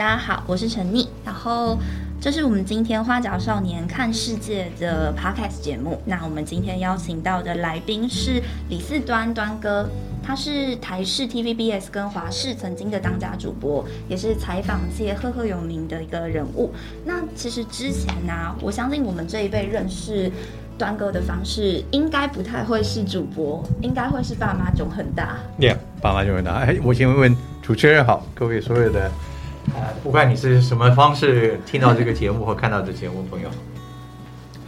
大家好，我是陈妮，然后这是我们今天花甲少年看世界的 podcast 节目。那我们今天邀请到的来宾是李四端端哥，他是台视 TVBS 跟华视曾经的当家主播，也是采访界赫赫有名的一个人物。那其实之前呢、我相信我们这一辈认识端哥的方式，应该不太会是主播，应该会是爸妈囧很大。对爸妈就很大，哎，我先问问主持人好，各位所有的，呃，不管你是什么方式听到这个节目或看到这节目，朋友，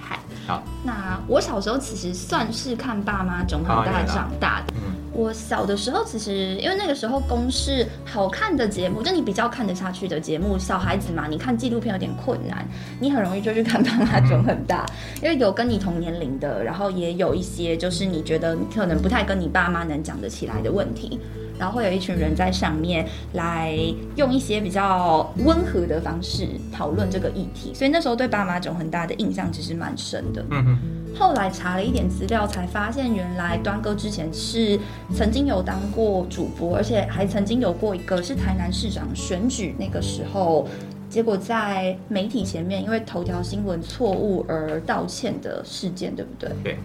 嗨，好，那我小时候其实算是看爸妈囧很大长大的。嗯，我小的时候，其实因为那个时候公视好看的节目，就你比较看得下去的节目，小孩子嘛，你看纪录片有点困难，你很容易就去看爸妈 囧很大，因为有跟你同年龄的，然后也有一些就是你觉得你可能不太跟你爸妈能讲得起来的问题。然后会有一群人在上面来用一些比较温和的方式讨论这个议题，所以那时候对巴马囧很大的印象其实蛮深的。嗯哼，后来查了一点资料，才发现原来端哥之前是曾经有当过主播，而且还曾经有过一个是台南市长选举那个时候，结果在媒体前面因为头条新闻错误而道歉的事件，对不对？对，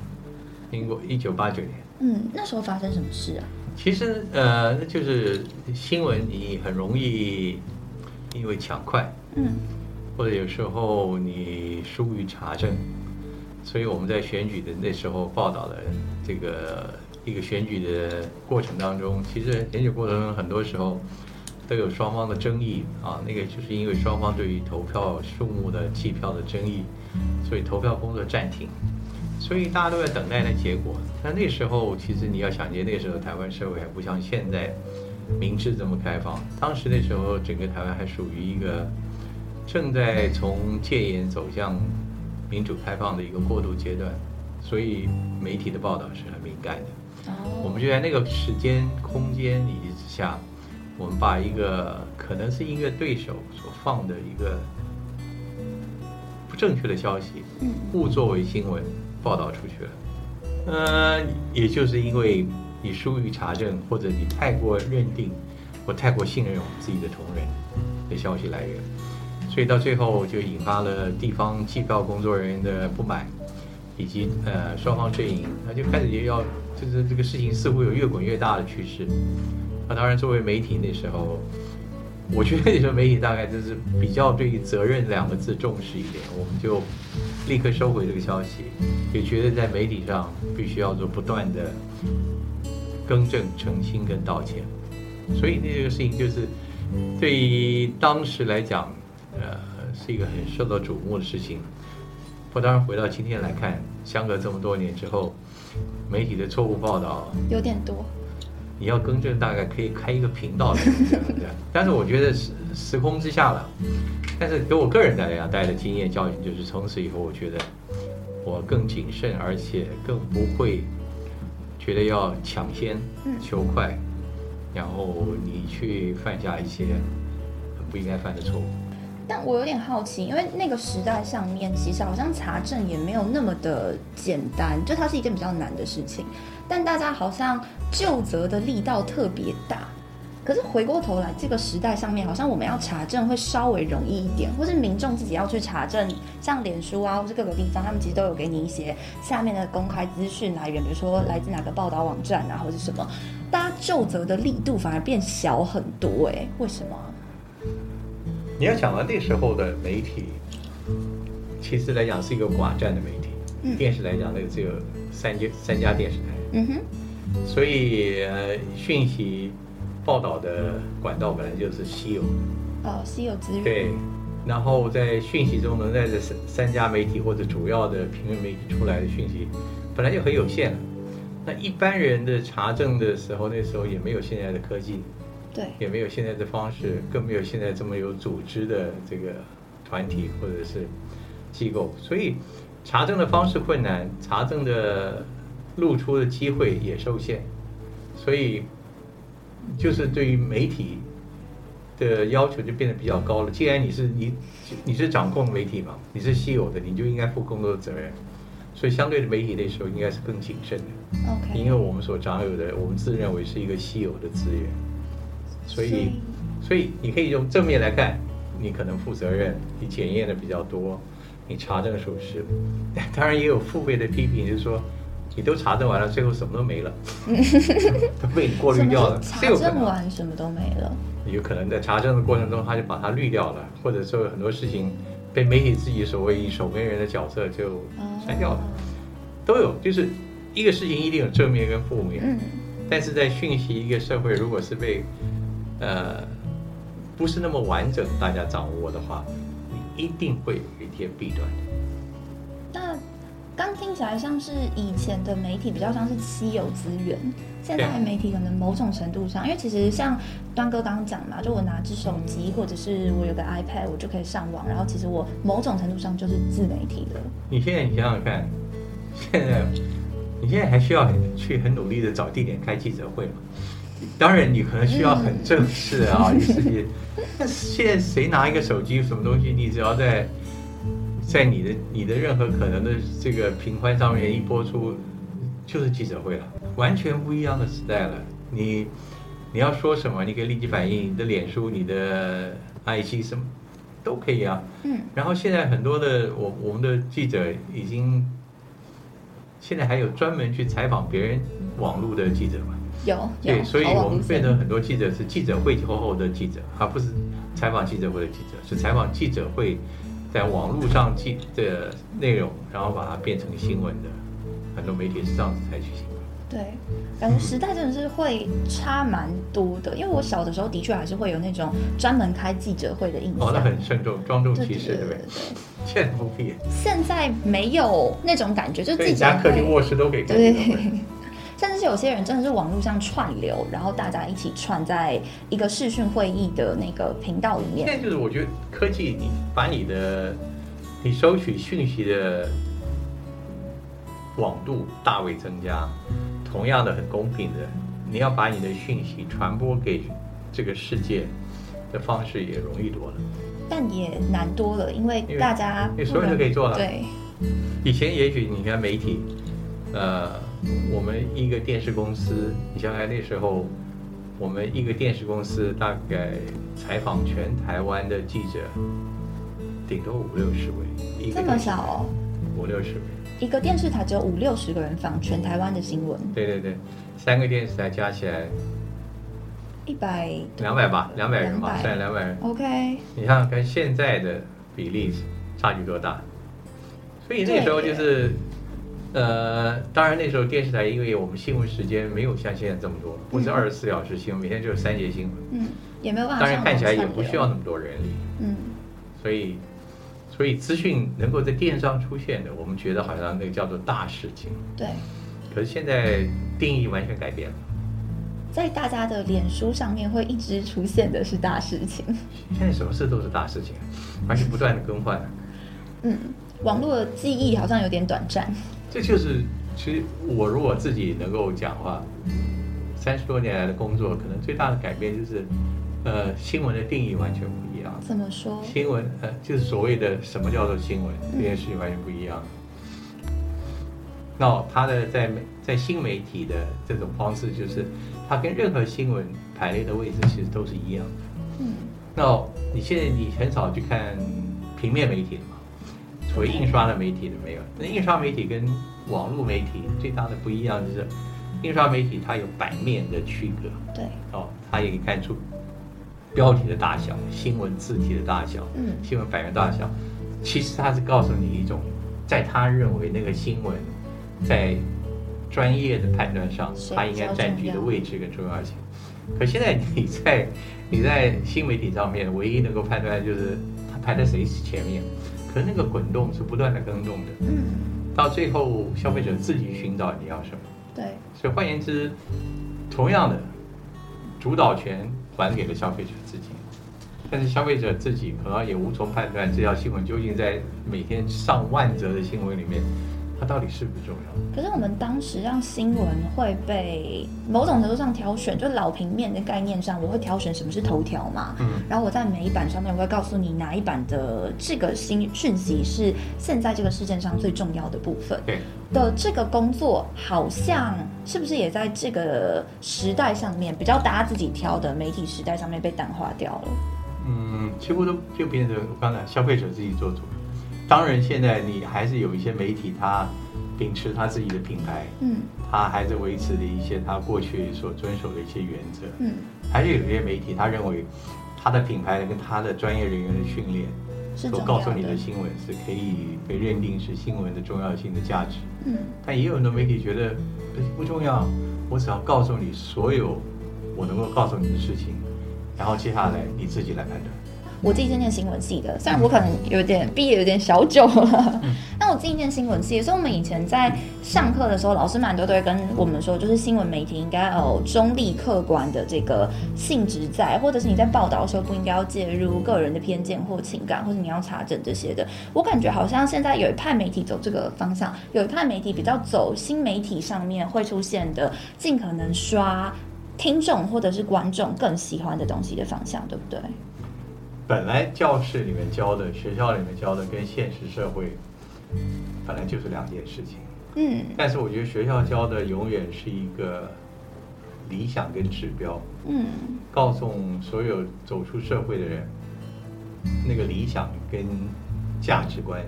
民国一九八九年，嗯，那时候发生什么事啊？其实呃，那就是新闻你很容易因为抢快，嗯。或者有时候你疏于查证，所以我们在选举的那时候报道的这个一个选举的过程当中，其实选举过程中很多时候都有双方的争议啊，那个就是因为双方对于投票数目的计票的争议，所以投票工作暂停，所以大家都在等待那结果。但那时候其实你要想见，那个时候台湾社会还不像现在明智这么开放，当时那时候整个台湾还属于一个。正在从戒严走向民主开放的一个过渡阶段，所以媒体的报道是很敏感的。我哦们就在那个时间、空间以及之下，我们把一个可能是一个对手所放的一个不正确的消息，嗯误作为新闻报道出去了。呃，也就是因为你疏于查证，或者你太过认定或太过信任我们自己的同仁的消息来源，所以到最后就引发了地方计票工作人员的不满，以及呃双方阵营，那就开始也要就是这个事情似乎有越滚越大的趋势。那当然，作为媒体那时候，我觉得那时候媒体大概就是比较对于责任两个字重视一点，我们就立刻收回这个消息，也觉得在媒体上必须要做不断的更正、澄清跟道歉。所以那个事情就是对于当时来讲，呃，是一个很受到瞩目的事情。不过当然回到今天来看，相隔这么多年之后，媒体的错误报道，有点多。你要更正，大概可以开一个频道来这样这样。但是我觉得时时空之下了，但是给我个人来讲带来的经验教训就是，从此以后我觉得我更谨慎，而且更不会觉得要抢先嗯求快，然后你去犯下一些很不应该犯的错误。但我有点好奇，因为那个时代上面，其实好像查证也没有那么的简单，就它是一件比较难的事情。但大家好像就责的力道特别大。可是回过头来，这个时代上面，好像我们要查证会稍微容易一点，或是民众自己要去查证，像脸书啊，或是各个地方，他们其实都有给你一些下面的公开资讯来源，比如说来自哪个报道网站啊，或者什么，大家就责的力度反而变小很多、哎，为什么啊？你要想到那时候的媒体，其实来讲是一个寡占的媒体。嗯电视来讲，那个只有三家三家电视台，嗯哼，所以呃，讯息报道的管道本来就是稀有的。哦，稀有资源。对，然后在讯息中能在这三三家媒体或者主要的评论媒体出来的讯息，本来就很有限了。那一般人的查证的时候，那时候也没有现在的科技，对，也没有现在的方式，更没有现在这么有组织的这个团体或者是机构，所以查证的方式困难，查证的露出的机会也受限，所以就是对于媒体的要求就变得比较高了。既然你是你你是掌控媒体嘛，你是稀有的，你就应该负更多的责任。所以相对的媒体那时候应该是更谨慎的，因 OK，因为我们所掌有的，我们自认为是一个稀有的资源，所以所以你可以用正面来看，你可能负责任，你检验的比较多，你查证属实。当然也有父辈的批评，就是说你都查证完了，最后什么都没了，都被你过滤掉了。查证完什么都没了，有可能在查证的过程中，他就把它滤掉了，或者说很多事情被媒体自己所谓以守门人的角色就删掉了，都有。就是一个事情一定有正面跟负面，嗯，但是在讯息一个社会，如果是被呃，不是那么完整，大家掌握的话，你一定会有一天弊端刚听起来像是以前的媒体比较像是稀有资源，现在媒体可能某种程度上，因为其实像端哥刚刚讲嘛，就我拿只手机或者是我有个 iPad，我就可以上网，然后其实我某种程度上就是自媒体了。你现在你想想看，现在你现在还需要去很努力的找地点开记者会吗？当然，你可能需要很正式啊，你自己。但现在谁拿一个手机，什么东西，你只要在在你的你的任何可能的这个频宽上面一播出，就是记者会了，完全不一样的时代了。你你要说什么，你可以立即反应，你的脸书、你的 IG 什么都可以啊。嗯。然后现在很多的我我们的记者已经，现在还有专门去采访别人网络的记者嘛？有对，所以我们变成很多记者是记者会后后的记者，而不是采访记者会的记者，是采访记者会在网络上记的内容，然后把它变成新闻的。很多媒体是这样子采取新闻。对，感觉时代真的是会差蛮多的。因为我小的时候的确还是会有那种专门开记者会的印象。哦，那很慎重，庄重其事，对不对？现在不必。现在没有那种感觉，就自己家客厅、卧室都可以开对。甚至是有些人真的是网络上串流，然后大家一起串在一个视讯会议的那个频道里面。现在就是我觉得科技，你把你的你收取讯息的广度大为增加，同样的很公平的，你要把你的讯息传播给这个世界的方式也容易多了，但也难多了，因为大家你所有人都可以做了。对，以前也许你看媒体，呃。我们一个电视公司，你想想那时候，我们一个电视公司大概采访全台湾的记者，顶多五六十位。这么少哦？五六十位。一个电视台只有五六十个人访全台湾的新闻。对对对，三个电视台加起来一百两百吧，两百人吧，算两百人。OK。你看跟现在的比例差距多大？所以那时候就是。呃，当然那时候电视台，因为我们新闻时间没有像现在这么多，不是二十四小时新闻，每天就是三节新闻，嗯，也没有办法。当然看起来也不需要那么多人力，嗯，所以，所以资讯能够在电商出现的，我们觉得好像那个叫做大事情，对。可是现在定义完全改变了，在大家的脸书上面会一直出现的是大事情。现在什么事都是大事情，而且不断的更换。嗯，网络的记忆好像有点短暂。这就是，其实我如果自己能够讲话，三十多年来的工作，可能最大的改变就是，呃，新闻的定义完全不一样。怎么说？新闻，呃，就是所谓的什么叫做新闻，这件事情完全不一样。那它的在在新媒体的这种方式，就是它跟任何新闻排列的位置其实都是一样的。嗯。那你现在你很少去看平面媒体了嘛？所谓印刷的媒体的没有，那印刷媒体跟网络媒体最大的不一样就是，印刷媒体它有版面的区隔，对，哦，它也可以看出标题的大小、新闻字体的大小、嗯，新闻版面大小，其实它是告诉你一种，在他认为那个新闻在专业的判断上，它应该占据的位置跟重要性。可现在你在你在新媒体上面，唯一能够判断就是它排在谁前面。可那个滚动是不断的更动的，嗯，到最后消费者自己寻找你要什么，对，所以换言之，同样的主导权还给了消费者自己，但是消费者自己可能也无从判断这条新闻究竟在每天上万则的新闻里面。它到底是不是重要？可是我们当时让新闻会被某种程度上挑选，就老平面的概念上，我会挑选什么是头条嘛。嗯。然后我在每一版上面，我会告诉你哪一版的这个新讯息是现在这个事件上最重要的部分。对。的这个工作，好像是不是也在这个时代上面比较大家自己挑的媒体时代上面被淡化掉了？嗯，几乎都就变成刚才消费者自己做主。当然，现在你还是有一些媒体，他秉持他自己的品牌，嗯他还是维持了一些他过去所遵守的一些原则。嗯，还是有一些媒体，他认为他的品牌跟他的专业人员的训练，所告诉你的的。新闻是可以被认定是新闻的重要性的价值。嗯但也有很多媒体觉得呃不重要，我只要告诉你所有我能够告诉你的事情，然后接下来你自己来判断。我自己是念新闻系的，虽然我可能有点毕业有点小久了，但我自己念新闻系，所以我们以前在上课的时候，老师蛮多都会跟我们说，就是新闻媒体应该有中立客观的这个性质在，或者是你在报道的时候不应该要介入个人的偏见或情感，或者你要查证这些的。我感觉好像现在有一派媒体走这个方向，有一派媒体比较走新媒体上面会出现的，尽可能刷听众或者是观众更喜欢的东西的方向，对不对？本来教室里面教的、学校里面教的跟现实社会本来就是两件事情。嗯但是我觉得学校教的永远是一个理想跟指标，嗯告诉所有走出社会的人，那个理想跟价值观，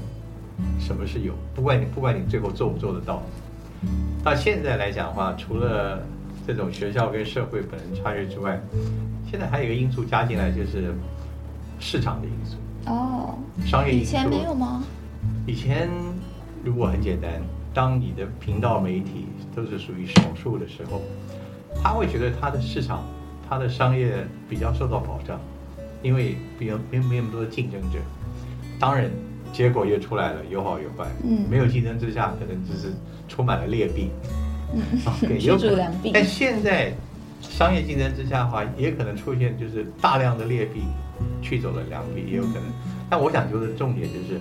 什么是有，不管你不管你最后做不做得到。到现在来讲的话，除了这种学校跟社会本人差距之外，现在还有一个因素加进来，就是市场的因素、哦，商业因素。以前没有吗？以前如果很简单，当你的频道媒体都是属于少数的时候，他会觉得他的市场、他的商业比较受到保障，因为比较没有没有那么多的竞争者。当然，结果又出来了，有好有坏。嗯没有竞争之下，可能只是充满了劣币。嗯，有可能逐良币。但现在商业竞争之下的话，也可能出现就是大量的劣币驱走了两笔，也有可能。但我想就是重点就是，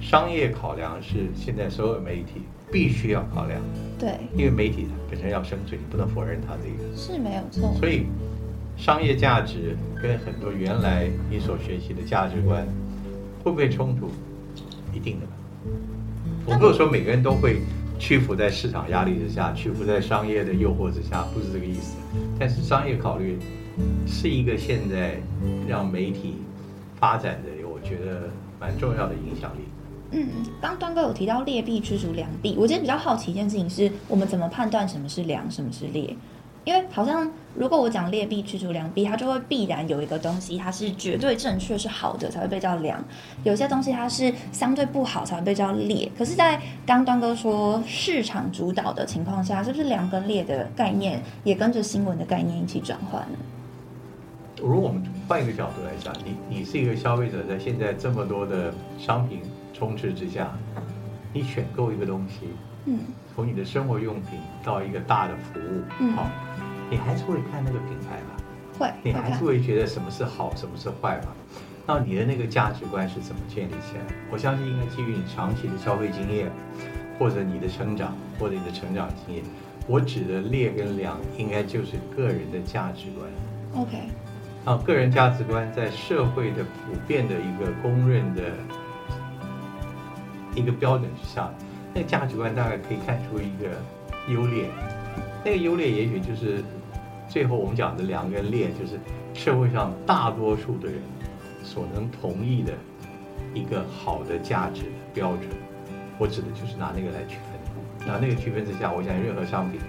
商业考量是现在所有媒体必须要考量，对，因为媒体本身要生存，你不能否认它这个。是没有错。所以，商业价值跟很多原来你所学习的价值观会不会冲突？一定的吧。我没有说每个人都会屈服在市场压力之下，屈服在商业的诱惑之下，不是这个意思。但是商业考虑是一个现在让媒体发展的，我觉得蛮重要的影响力。嗯，刚端哥有提到劣币驱逐良币，我其实比较好奇一件事情是，我们怎么判断什么是良，什么是劣？因为好像如果我讲劣币驱逐良币，它就会必然有一个东西，它是绝对正确是好的才会被叫良；有些东西它是相对不好才会被叫劣。可是，在刚端哥说市场主导的情况下，是不是良跟劣的概念也跟着新闻的概念一起转换呢？如果我们换一个角度来讲，你你是一个消费者，在现在这么多的商品充斥之下，你选购一个东西，嗯从你的生活用品到一个大的服务，嗯好，你还是会看那个品牌吧？会你还是会觉得什么是好，什么是坏吧？那你的那个价值观是怎么建立起来？我相信应该基于你长期的消费经验，或者你的成长，或者你的成长经验。我指的劣跟良，应该就是个人的价值观。OK，啊，个人价值观在社会的普遍的一个公认的一个标准之下，那个价值观大概可以看出一个优劣。那个优劣也许就是最后我们讲的两个劣，就是社会上大多数的人所能同意的一个好的价值标准。我指的就是拿那个来区分。拿那个区分之下，我想任何商品，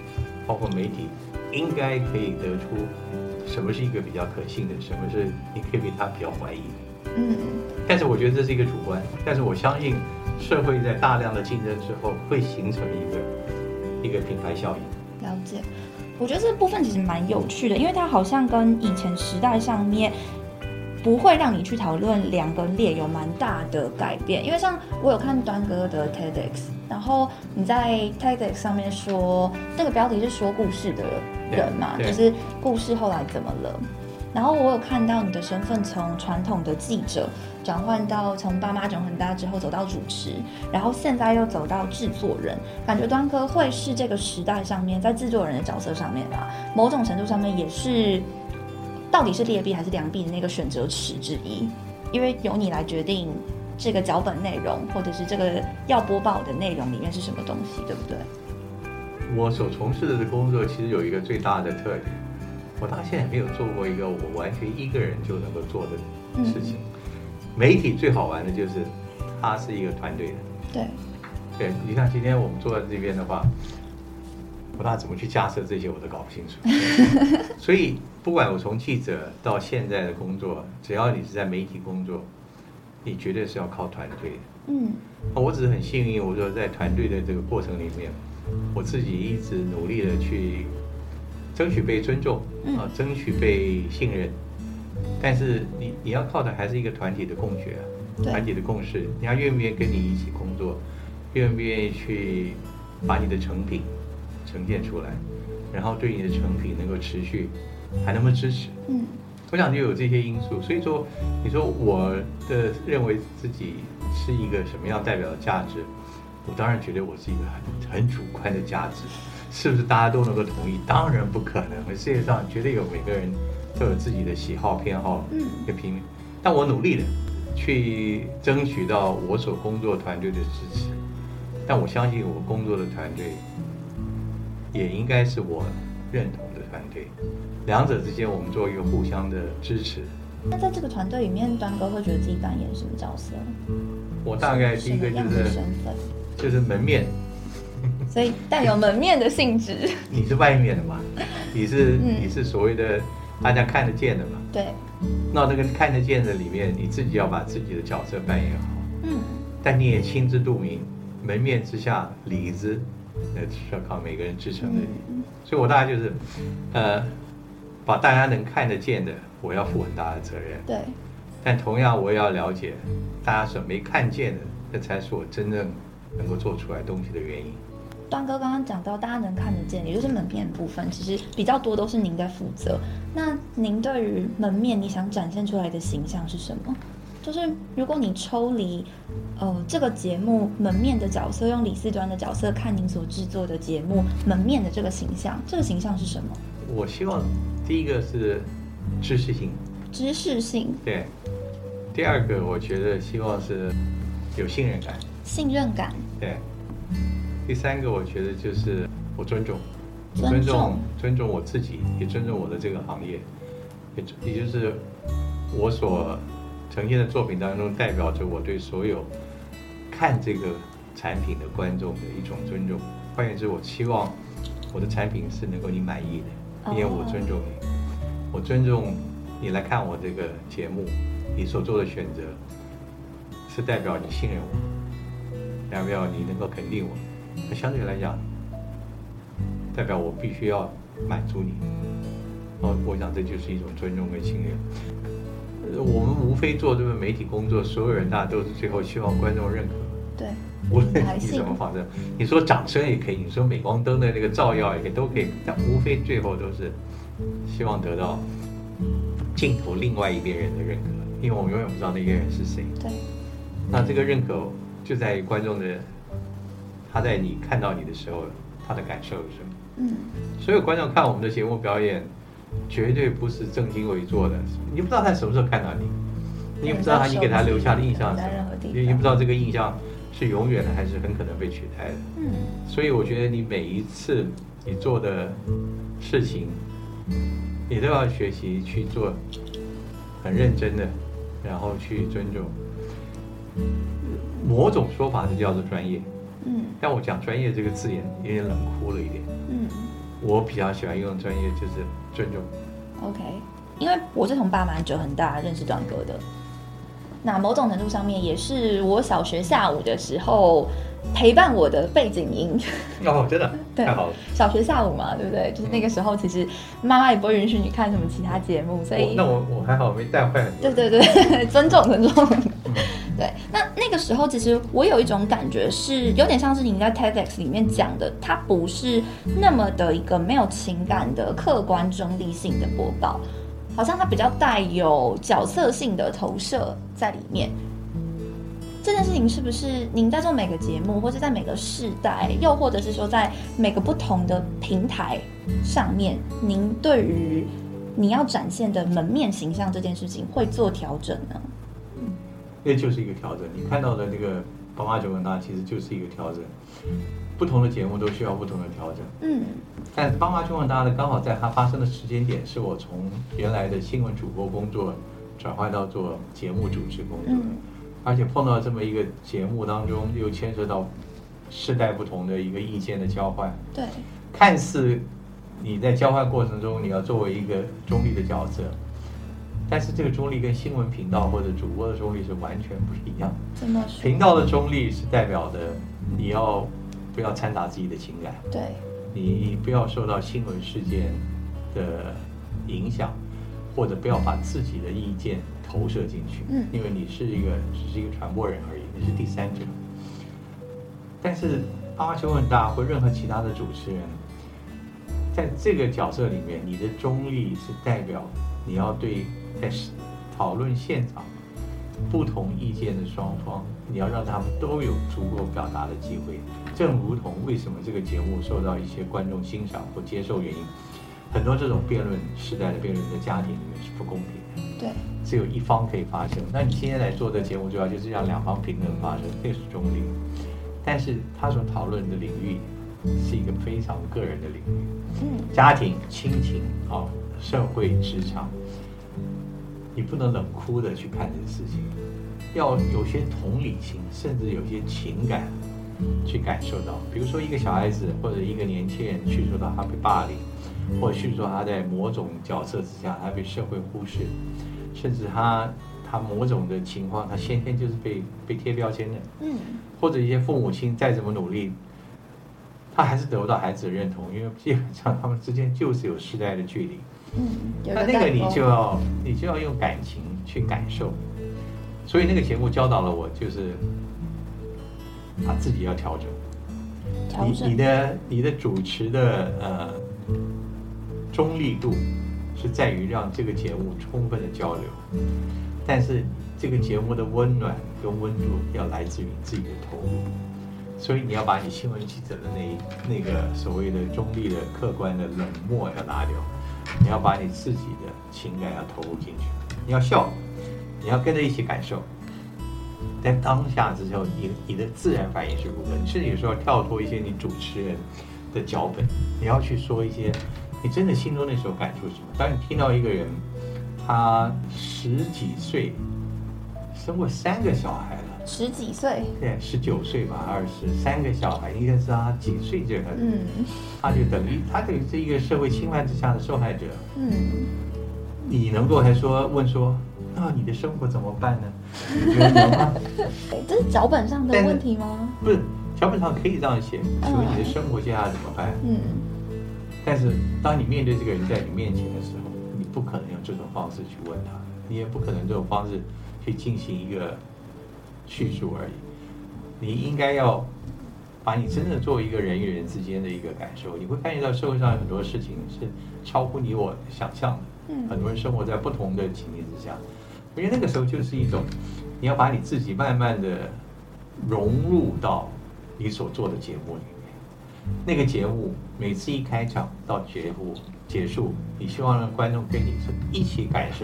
包括媒体，应该可以得出什么是一个比较可信的，什么是你可以对它比较怀疑的。嗯但是我觉得这是一个主观，但是我相信社会在大量的竞争之后，会形成一个一个品牌效应。了解，我觉得这部分其实蛮有趣的，因为它好像跟以前时代上面不会让你去讨论两个列有蛮大的改变。因为像我有看端哥的 TEDx，然后你在 TEDx 上面说那个标题是说故事的人嘛，就是故事后来怎么了。然后我有看到你的身份从传统的记者转换到从爸妈长很大之后走到主持，然后现在又走到制作人，感觉端哥会是这个时代上面在制作人的角色上面吧，某种程度上面也是到底是劣币还是良币的那个选择尺之一，因为由你来决定这个脚本内容或者是这个要播报的内容里面是什么东西，对不对？我所从事的工作其实有一个最大的特点，我到现在没有做过一个我完全一个人就能够做的事情。媒体最好玩的就是它是一个团队的。对。对，你像今天我们坐在这边的话，不知道怎么去架设这些，我都搞不清楚。所以，不管我从记者到现在的工作，只要你是在媒体工作，你绝对是要靠团队的。嗯。我只是很幸运，我说在团队的这个过程里面，我自己一直努力的去争取被尊重，啊，争取被信任。但是你你要靠的还是一个团体的共学，团体的共识。你要愿不愿意跟你一起工作？愿不愿意去把你的成品呈现出来，然后对你的成品能够持续，还能不能支持？嗯，我想就有这些因素。所以说，你说我的认为自己是一个什么样代表的价值？我当然觉得我是一个很很主观的价值，是不是大家都能够同意？当然不可能。世界上绝对有每个人都有自己的喜好偏好，嗯，一个平民。但我努力的去争取到我所工作团队的支持。但我相信我工作的团队也应该是我认同的团队，两者之间我们做一个互相的支持。那在这个团队里面，端哥会觉得自己扮演什么角色？我大概第一个就是身份，就是门面，所以带有门面的性质。你是外面的嘛？你是你是所谓的大家看得见的嘛？对。那这个看得见的里面，你自己要把自己的角色扮演好。嗯。但你也心知肚明。门面之下，里子，那是要靠每个人支撑的。所以我大概就是，呃，把大家能看得见的，我要负很大的责任。对。但同样，我也要了解，大家所没看见的，那才是我真正能够做出来东西的原因。端哥刚刚讲到，大家能看得见，也就是门面部分，其实比较多都是您在负责。那您对于门面，你想展现出来的形象是什么？就是如果你抽离，呃，这个节目门面的角色，用李四端的角色看您所制作的节目门面的这个形象，这个形象是什么？我希望第一个是知识性，知识性，对。第二个，我觉得希望是有信任感，信任感，对。第三个，我觉得就是我尊重，尊重，尊重我自己，也尊重我的这个行业，也也就是我所。呈现的作品当中，代表着我对所有看这个产品的观众的一种尊重。换言之，我期望我的产品是能够你满意的，因为我尊重你，我尊重你来看我这个节目，你所做的选择是代表你信任我，代表你能够肯定我。那相对来讲，代表我必须要满足你。哦，我想这就是一种尊重跟信任。我们无非做这个媒体工作，所有人大家都是最后希望观众认可。对，无论你怎么方式，你说掌声也可以，你说镁光灯的那个照耀也可以，都可以。但无非最后都是希望得到镜头另外一边人的认可，因为我们永远不知道那个人是谁。对。那这个认可就在于观众的他在你看到你的时候，他的感受是什么？嗯。所有观众看我们的节目表演。绝对不是正襟危坐的，你不知道他什么时候看到你，你也不知道他你给他留下的印象是什么，你不知道这个印象是永远的还是很可能被取代的。嗯，所以我觉得你每一次你做的事情，你都要学习去做，很认真的，然后去尊重。某种说法是叫做专业，嗯，但我讲专业这个字眼有点冷酷了一点，嗯。我比较喜欢用专业，就是尊重。OK，因为我是从爸妈就很大认识段哥的，那某种程度上面也是我小学下午的时候陪伴我的背景音。哦，真的 太好了。小学下午嘛，对不对？就是那个时候，其实妈妈也不会允许你看什么其他节目，所以那我我还好没带坏。对对对，尊重尊重。对，那那个时候其实我有一种感觉，是有点像是你在 TEDx 里面讲的，它不是那么的一个没有情感的客观中立性的播报，好像它比较带有角色性的投射在里面。这件事情是不是您在做每个节目，或者在每个世代，又或者是说在每个不同的平台上面，您对于你要展现的门面形象这件事情会做调整呢？那就是一个调整。你看到的那个宝马九问大，其实就是一个调整。不同的节目都需要不同的调整。嗯。但宝马九问答呢，刚好在它发生的时间点，是我从原来的新闻主播工作转换到做节目主持工作，嗯而且碰到这么一个节目当中，又牵涉到世代不同的一个意见的交换，对，看似你在交换过程中你要作为一个中立的角色，但是这个中立跟新闻频道或者主播的中立是完全不是一样的。怎么说？频道的中立是代表的你要不要掺杂自己的情感，对，你不要受到新闻事件的影响，或者不要把自己的意见投射进去，嗯因为你是一个只是一个传播人而已，你是第三者。但是阿妈求很大或任何其他的主持人，在这个角色里面，你的中立是代表你要对在讨论现场不同意见的双方，你要让他们都有足够表达的机会。正如同为什么这个节目受到一些观众欣赏或接受原因，很多这种辩论时代的辩论在家庭里面是不公平的。对，只有一方可以发声。那你今天来做的节目，主要就是让两方平等发生，这是中立。但是他所讨论的领域是一个非常个人的领域，嗯家庭、亲情啊、社会、职场，你不能冷酷的去看这个事情，要有些同理心，甚至有些情感去感受到。比如说一个小孩子或者一个年轻人叙述到他被霸凌，或者叙述他在某种角色之下他被社会忽视，甚至他他某种的情况，他先天就是被被贴标签的。嗯或者一些父母亲再怎么努力，他还是得不到孩子的认同，因为基本上他们之间就是有时代的距离。嗯，那那个你就要你就要用感情去感受，所以那个节目教导了我，就是把自己要调整。你调整。你的你的主持的呃中立度是在于让这个节目充分的交流，但是这个节目的温暖跟温度要来自于你自己的投入，所以你要把你新闻记者的那一那个所谓的中立的客观的冷漠要拿掉，你要把你自己的情感要投入进去，你要笑，你要跟着一起感受。在当下之后，你你的自然反应是如何？你甚至有时候要跳脱一些你主持人的脚本，你要去说一些你真的心中那时候感触什么。当你听到一个人，他十几岁生过三个小孩，十几岁，对，十九岁吧，二十三个小孩，应该是他几岁这个，嗯他就等于他等于是一个社会侵犯之下的受害者。嗯，你能够还说问说，那你的生活怎么办呢？你觉得能吗？这是脚本上的问题吗？不是，脚本上可以这样写，请问你的生活接下来怎么办？嗯但是当你面对这个人在你面前的时候，你不可能用这种方式去问他，你也不可能这种方式去进行一个叙述而已。你应该要把你真的作为一个人与人之间的一个感受，你会发现到社会上有很多事情是超乎你我想象的。嗯很多人生活在不同的情境之下，我觉得那个时候就是一种，你要把你自己慢慢的融入到你所做的节目里面。那个节目每次一开场到节目结束，你希望让观众跟你是一起感受，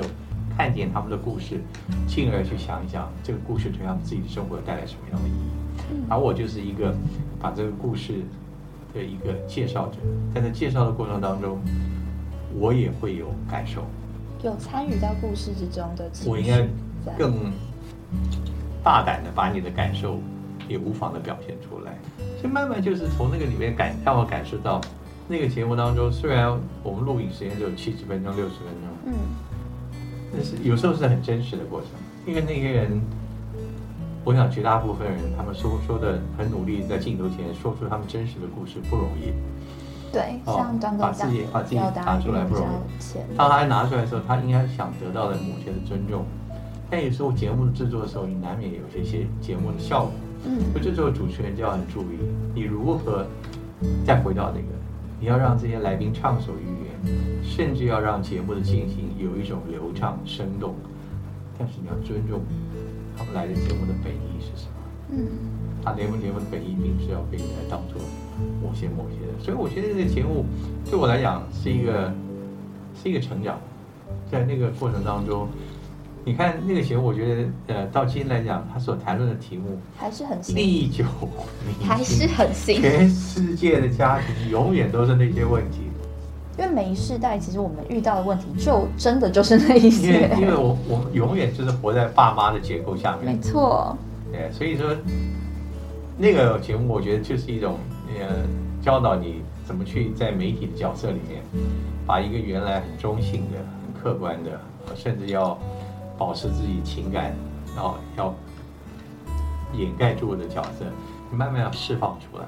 看见他们的故事，进而去想一想这个故事对他们自己的生活带来什么样的意义。嗯而我就是一个把这个故事的一个介绍者，但在这介绍的过程当中，我也会有感受。有参与到故事之中的我应该更大胆的把你的感受也无妨的表现出来。所以慢慢就是从那个里面感让我感受到，那个节目当中虽然我们录影时间只有七十分钟、六十分钟，嗯但是有时候是很真实的过程，因为那些人，我想绝大部分人他们说说的很努力，在镜头前说出他们真实的故事不容易。对，哦像端哥把这样自己把自己拿出来不容易浅当他拿出来的时候，他应该想得到的某些的尊重。但有时候节目制作的时候，你难免有一些节目的效果。嗯所以这时候主持人就要很注意，你如何再回到那个，你要让这些来宾畅所欲言，甚至要让节目的进行有一种流畅生动。但是你要尊重他们来的节目的本意是什么。嗯他节目节目的本意并不是要被你来当做某些某些的，所以我觉得这个节目对我来讲是一个是一个成长，在那个过程当中，你看那个节目，我觉得呃到今天来讲，他所谈论的题目还是很新，历久弥新，还是很新。全世界的家庭永远都是那些问题，因为每一世代其实我们遇到的问题就真的就是那一因为些，因为我我们永远就是活在爸妈的结构下面。没，错，对，所以说那个节目我觉得就是一种呃教导你怎么去在媒体的角色里面，把一个原来很中性的、很客观的，甚至要保持自己情感，然后要掩盖住的角色，你慢慢要释放出来。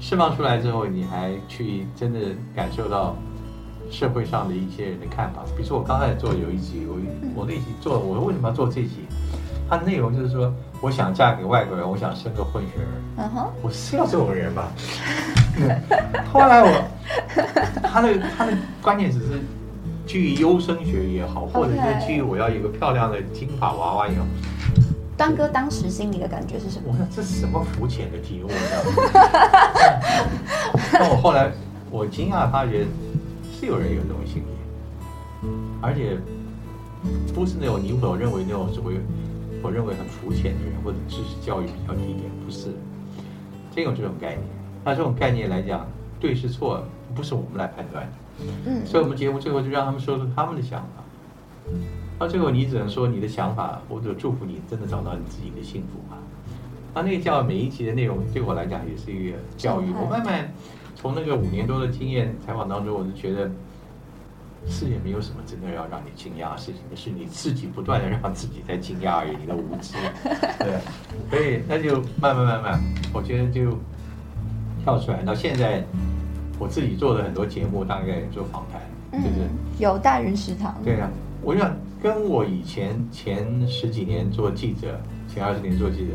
释放出来之后，你还去真的感受到社会上的一些人的看法。比如说我刚才做有一集，我我那集做，我为什么要做这集？它的内容就是说，我想嫁给外国人，我想生个混血儿。嗯哼，我是要这种人吧？后来我，他的他的观念只是基于优生学也好，或者是基于我要有一个漂亮的金发娃娃也好，端哥当时心里的感觉是什么？我说这是什么肤浅的题目？呢？但我后来我惊讶发觉是有人有这种心理，而且不是那种你我认为那种所谓我认为很肤浅的人或者知识教育比较低的人，不是，真有这种概念。那这种概念来讲，对是错不是我们来判断的。嗯，所以我们节目最后就让他们说出他们的想法。到最后你只能说你的想法，或者祝福你真的找到你自己的幸福吧。那那个叫每一集的内容对我来讲也是一个教育我慢慢从那个五年多的经验采访当中，我就觉得世界没有什么真的要让你惊讶的事情，是你自己不断的让自己在惊讶而已，你的无知。对，所以那就慢慢慢慢，我觉得就跳出来。到现在我自己做的很多节目，大概做访谈，就是。嗯，有大人食堂，对啊，我想跟我以前前十几年做记者，前二十年做记者，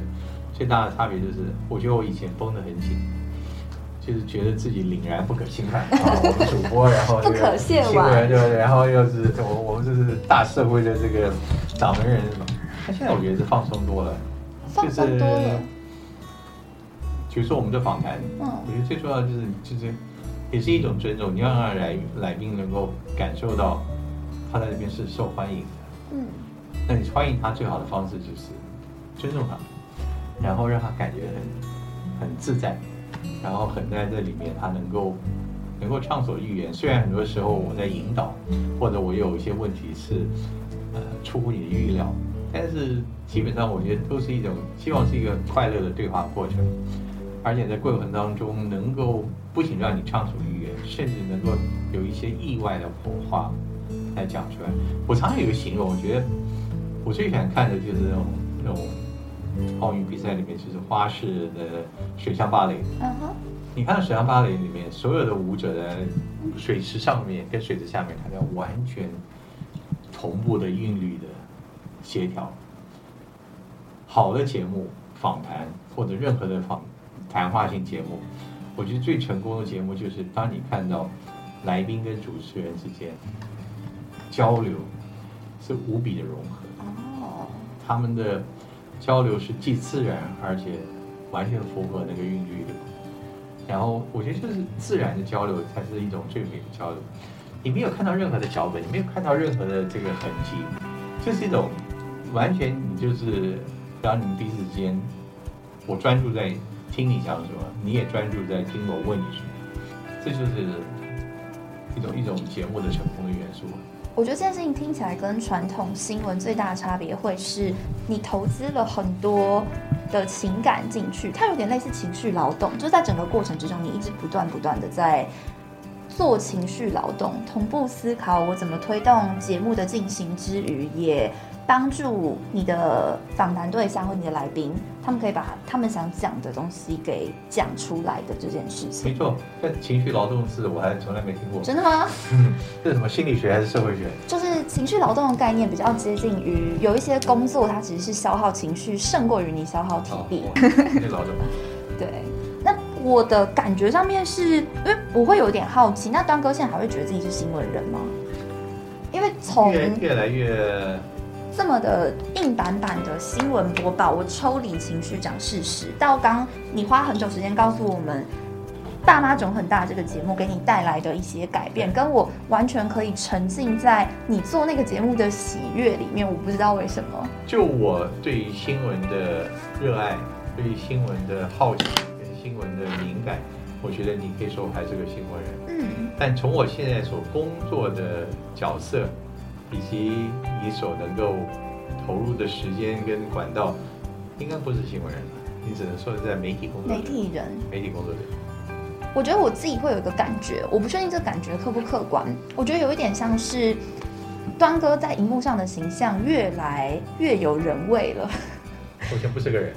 最大的差别就是，我觉得我以前绷得很紧，就是觉得自己凛然不可侵犯 啊，我们主播，然后这不可个亵玩新闻对？然后又是我我们这是大社会的这个掌门人什么？那现在我觉得是放松多了，放松多了，比如说我们的访谈，嗯我觉得最重要的就是就是也是一种尊重，你要让来来宾能够感受到他在这边是受欢迎的。嗯，那你欢迎他最好的方式就是尊重他，然后让他感觉很很自在，然后很在这里面他能够能够畅所欲言。虽然很多时候我在引导，或者我有一些问题是呃出乎你的预料，但是基本上我觉得都是一种希望是一个快乐的对话过程，而且在过程当中能够不仅让你畅所欲言，甚至能够有一些意外的火花来讲出来。我常常有一个形容，我觉得我最喜欢看的就是那种那种奥运比赛里面，就是花式的水上芭蕾。嗯哼，你看到水上芭蕾里面所有的舞者在水池上面跟水池下面，它要完全同步的韵律的协调。好的节目、访谈或者任何的访谈话性节目，我觉得最成功的节目就是当你看到来宾跟主持人之间交流是无比的融合。哦，他们的交流是既自然而且完全符合那个韵律的。然后我觉得就是自然的交流才是一种最美的交流。你没有看到任何的脚本，你没有看到任何的这个痕迹，就是一种完全你就是让你们彼此之间，我专注在听你讲什么，你也专注在听我问你什么，这就是一种一种节目的成功的元素。我觉得这件事情听起来跟传统新闻最大的差别会是，你投资了很多的情感进去，它有点类似情绪劳动，就在整个过程之中，你一直不断不断的在做情绪劳动，同步思考我怎么推动节目的进行之余，也帮助你的访谈对象或你的来宾，他们可以把他们想讲的东西给讲出来的这件事情没。错，但情绪劳动是我还从来没听过。真的吗？嗯，这是什么心理学还是社会学？就是情绪劳动的概念比较接近于有一些工作，它其实是消耗情绪胜过于你消耗体力。对，那我的感觉上面是因为我会有点好奇，那端哥现在还会觉得自己是新闻人吗？因为从越越来越这么的硬板板的新闻播报，我抽离情绪讲事实，到刚你花很久时间告诉我们。爸妈种很大这个节目给你带来的一些改变，跟我完全可以沉浸在你做那个节目的喜悦里面，我不知道为什么。就我对于新闻的热爱，对于新闻的好奇，跟新闻的敏感，我觉得你可以说我还是个新闻人。嗯但从我现在所工作的角色，以及你所能够投入的时间跟管道，应该不是新闻人吧，你只能说是在媒体工作者。媒体人，媒体工作者。我觉得我自己会有一个感觉，我不确定这个感觉客不客观。我觉得有一点像是端哥在荧幕上的形象越来越有人味了，我先不是个人，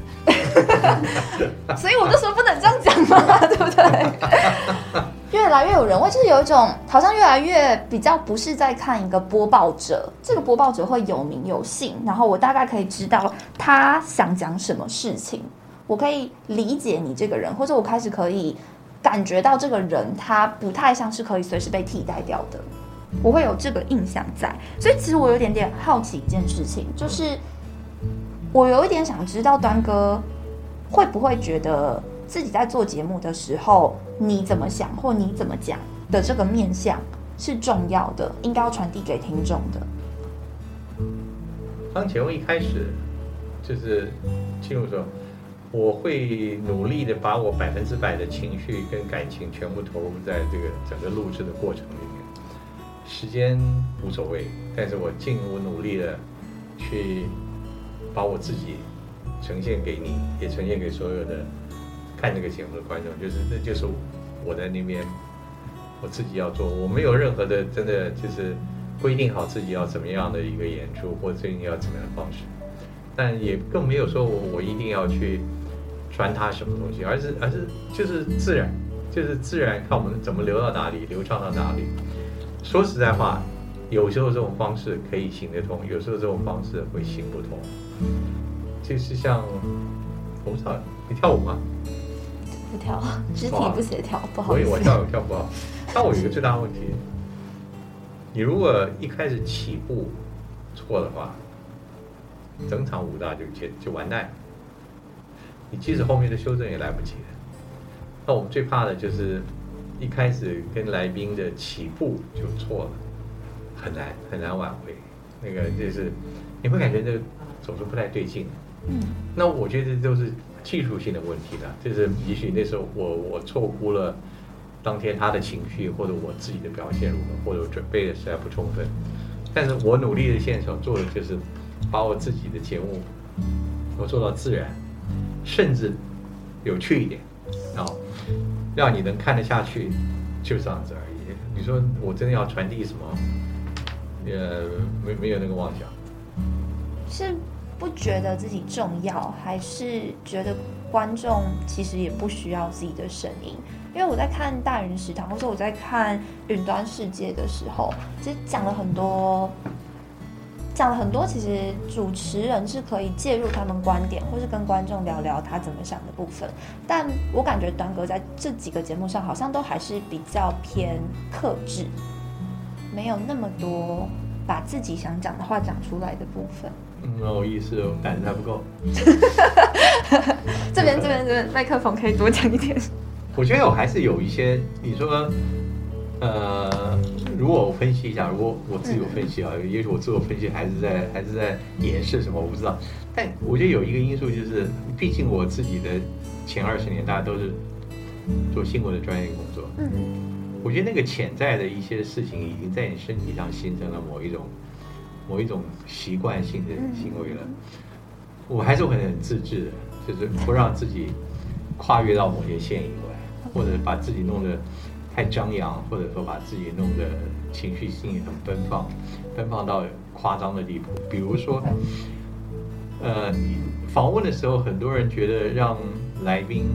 所以我就说不能这样讲嘛，对不对？越来越有人味，就是有一种好像越来越比较不是在看一个播报者，这个播报者会有名有姓，然后我大概可以知道他想讲什么事情，我可以理解你这个人，或者我开始可以感觉到这个人他不太像是可以随时被替代掉的，我会有这个印象在，所以其实我有点点好奇一件事情，就是我有一点想知道端哥会不会觉得自己在做节目的时候，你怎么想或你怎么讲的这个面向是重要的，应该要传递给听众的。当节目一开始就是进入的时候，我会努力的把我百分之百的情绪跟感情全部投入在这个整个录制的过程里面。时间无所谓，但是我尽我努力的去把我自己呈现给你，也呈现给所有的看这个节目的观众，就是那就是我在那边我自己要做，我没有任何的真的就是规定好自己要怎么样的一个演出，或者最近要怎么样的方式，但也更没有说我我一定要去传达什么东西，而是而是就是自然，就是自然看我们怎么流到哪里，流畅到哪里。说实在话，有时候这种方式可以行得通，有时候这种方式会行不通。就是像我不知道你跳舞吗？不跳，肢体不协调，不好所以。我我跳舞跳不好。但我有一个最大的问题，你如果一开始起步错的话，整场舞蹈就就就完蛋。你即使后面的修正也来不及了。那我们最怕的就是一开始跟来宾的起步就错了，很难很难挽回。那个就是你会感觉这个总是不太对劲。嗯那我觉得这都是技术性的问题的，就是也许那时候我我错估了当天他的情绪，或者我自己的表现如何，或者我准备的实在不充分。但是我努力的现场做的就是把我自己的节目我做到自然，甚至有趣一点，啊，让你能看得下去，就这样子而已。你说我真的要传递什么？呃，没没有那个妄想。是不觉得自己重要，还是觉得观众其实也不需要自己的声音？因为我在看《大人食堂》或者我在看《云端世界》的时候，其实讲了很多，讲了很多，其实主持人是可以介入他们观点，或是跟观众聊聊他怎么想的部分。但我感觉端哥在这几个节目上，好像都还是比较偏克制，没有那么多把自己想讲的话讲出来的部分。嗯，不好意思，我胆子还不够。这边这边这边麦克风可以多讲一点。我觉得我还是有一些，你说，呃，如果我分析一下，如果我自己有分析啊，也许我自我分析还是在还是在掩饰什么，我不知道。但我觉得有一个因素就是，毕竟我自己的前二十年，大家都是做新闻的专业工作，嗯我觉得那个潜在的一些事情，已经在你身体上形成了某一种某一种习惯性的行为了。我还是会很自制的，就是不让自己跨越到某些线以外，或者把自己弄得太张扬，或者说把自己弄得情绪性很奔放，奔放到夸张的地步。比如说，呃，你访问的时候，很多人觉得让来宾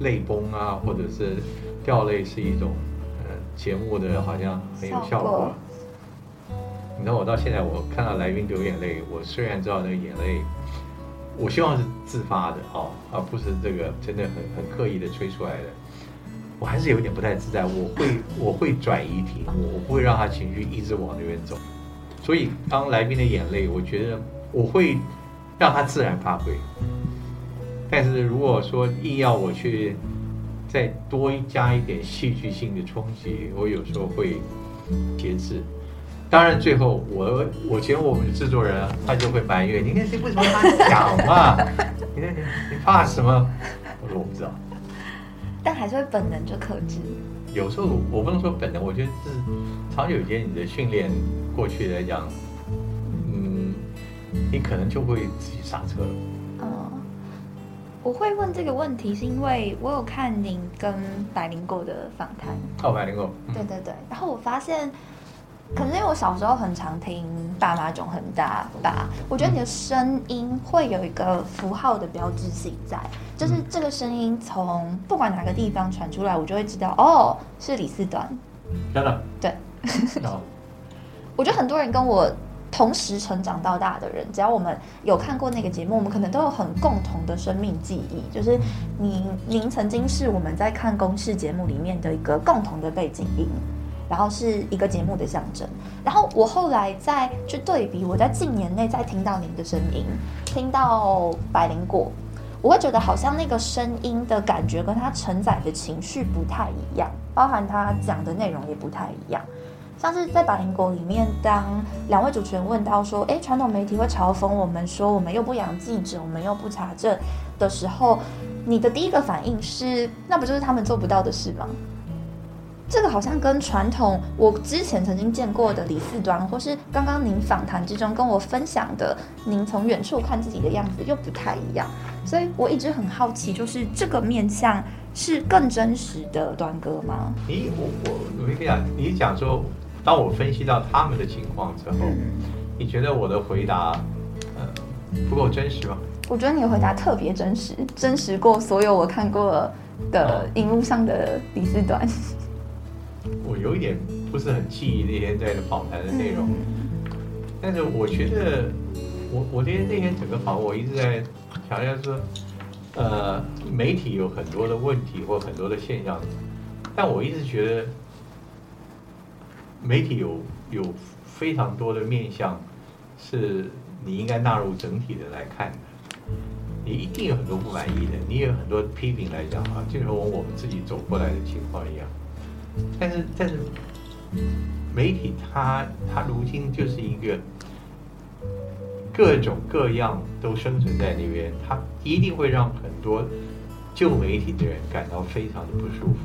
泪崩啊，或者是掉泪是一种呃节目的好像很有效果效果。你知道，我到现在我看到来宾流眼泪，我虽然知道那个眼泪，我希望是自发的哦，而不是这个真的很很刻意的吹出来的。我还是有点不太自在，我会我会转移题目，我不会让他情绪一直往那边走。所以当来宾的眼泪，我觉得我会让他自然发挥。但是如果说硬要我去再多加一点戏剧性的冲击，我有时候会节制。当然，最后我我觉得我们的制作人啊他就会埋怨：“你看这为什么他讲嘛？你看你你怕什么？”我说我不知道。但还是会本能就克制。有时候我不能说本能，我觉得是长久间你的训练过去来讲，嗯，你可能就会自己刹车了。嗯，我会问这个问题，是因为我有看您跟百灵果的访谈。哦，百灵果。对对对，然后我发现，可能因为我小时候很常听爸妈种很大吧，我觉得你的声音会有一个符号的标志性在，就是这个声音从不管哪个地方传出来，我就会知道哦，是李四端。真的？对。我觉得很多人跟我。同时成长到大的人，只要我们有看过那个节目，我们可能都有很共同的生命记忆。就是您，您曾经是我们在看公视节目里面的一个共同的背景音，然后是一个节目的象征。然后我后来再去对比，我在近年内再听到您的声音，听到百灵果，我会觉得好像那个声音的感觉跟他承载的情绪不太一样，包含他讲的内容也不太一样。像是在百灵果里面，当两位主持人问到说：“哎，传统媒体会嘲讽我们说，我们又不养记者，我们又不查证的时候，你的第一个反应是，那不就是他们做不到的事吗？”这个好像跟传统我之前曾经见过的李四端，或是刚刚您访谈之中跟我分享的您从远处看自己的样子又不太一样，所以我一直很好奇，就是这个面相是更真实的端哥吗？你我我我跟你讲，你讲说。当我分析到他们的情况之后，你觉得我的回答，呃，不够真实吗？我觉得你的回答特别真实，真实过所有我看过的荧幕上的李四端。我有一点不是很记忆那天在访谈的内容，但是我觉得，我我那天那天整个访，我一直在强调说，呃，媒体有很多的问题或很多的现象，但我一直觉得。媒体有有非常多的面向，是你应该纳入整体的来看的。你一定有很多不满意的，你也有很多批评来讲啊，就和我们自己走过来的情况一样。但是，但是媒体它它如今就是一个各种各样都生存在那边，它一定会让很多旧媒体的人感到非常的不舒服，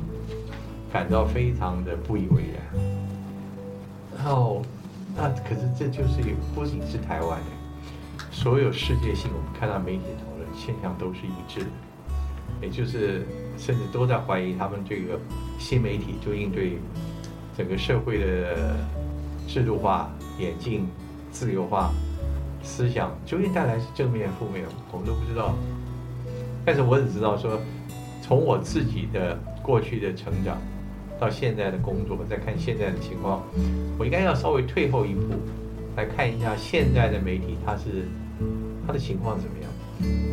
感到非常的不以为然。然后，那可是这就是不仅是台湾的，所有世界性我们看到媒体讨论现象都是一致的，也就是甚至都在怀疑他们这个新媒体就应对整个社会的制度化、演进、自由化思想究竟带来是正面负面，我们都不知道。但是我只知道说，从我自己的过去的成长。到现在的工作，再看现在的情况，我应该要稍微退后一步，来看一下现在的媒体，它是它的情况怎么样。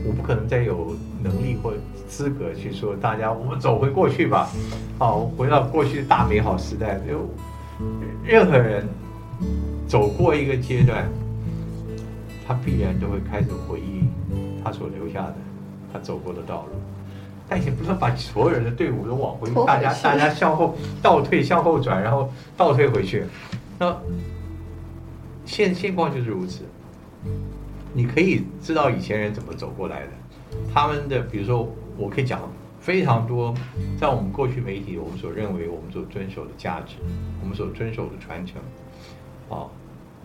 我不可能再有能力或资格去说大家，我们走回过去吧，好，回到过去的大美好时代。就任何人走过一个阶段，他必然都会开始回忆他所留下的，他走过的道路。但也不能把所有人的队伍都往回，大家大家向后倒退，向后转，然后倒退回去。那现现况就是如此。你可以知道以前人怎么走过来的，他们的比如说，我可以讲非常多，在我们过去媒体，我们所认为我们所遵守的价值，我们所遵守的传承，啊，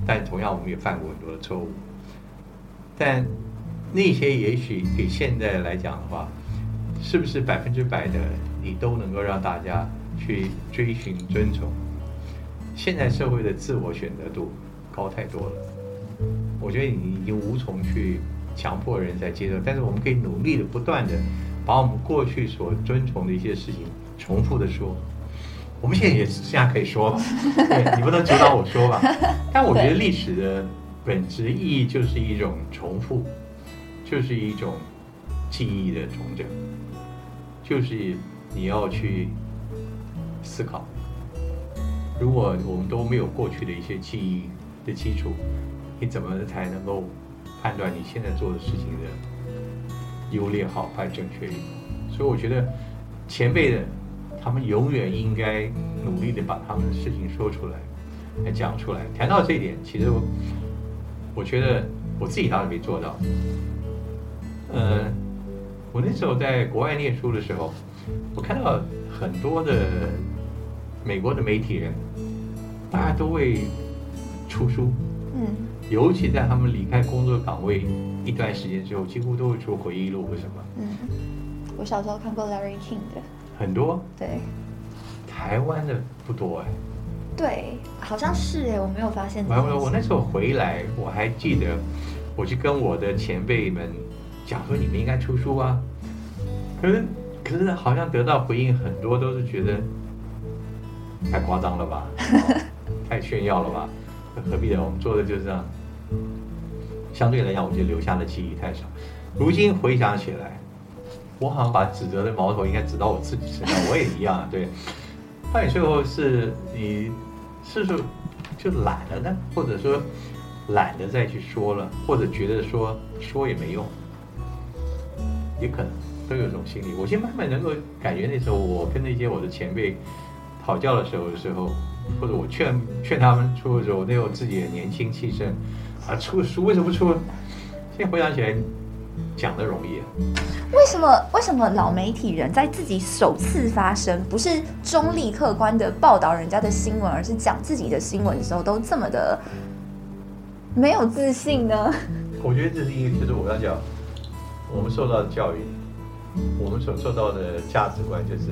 但同样我们也犯过很多的错误。但那些也许给现在来讲的话。是不是百分之百的你都能够让大家去追寻遵从？现在社会的自我选择度高太多了，我觉得你已经无从去强迫人在接受，但是我们可以努力的不断的把我们过去所遵从的一些事情重复的说。我们现在也现在可以说 对，你不能指导我说吧？但我觉得历史的本质意义就是一种重复，就是一种记忆的重整。就是你要去思考，如果我们都没有过去的一些记忆的基础，你怎么才能够判断你现在做的事情的优劣好坏正确与否？所以我觉得前辈的他们永远应该努力的把他们的事情说出来，来讲出来。谈到这一点，其实我我觉得我自己倒是没做到，嗯。我那时候在国外念书的时候，我看到很多的美国的媒体人，大家都会出书，尤其在他们离开工作岗位一段时间之后，几乎都会出回忆录或什么。嗯，我小时候看过 Larry King 的，很多对台湾的不多哎。对，好像是哎，我没有发现这我件事。我那时候回来，我还记得，我去跟我的前辈们讲说，你们应该出书啊。可是可是好像得到回应，很多都是觉得太夸张了吧，哦 太炫耀了吧，何必呢？我们做的就是这样。相对来讲，我觉得留下的记忆太少。如今回想起来，我好像把指责的矛头应该指到我自己身上，我也一样，对。到底最后是你是不是就懒了呢？或者说懒得再去说了，或者觉得说说也没用，也可能都有这种心理。我现在慢慢能够感觉那时候我跟那些我的前辈讨教的时候的时候，或者我劝劝他们出的时候，那时候自己也年轻气盛啊，出书为什么不出？现在回想起来，讲的容易啊。为什么为什么老媒体人在自己首次发声，不是中立客观的报道人家的新闻，而是讲自己的新闻的时候，都这么的没有自信呢？我觉得这是一个，就是我要讲，我们受到的教育，我们所受到的价值观，就是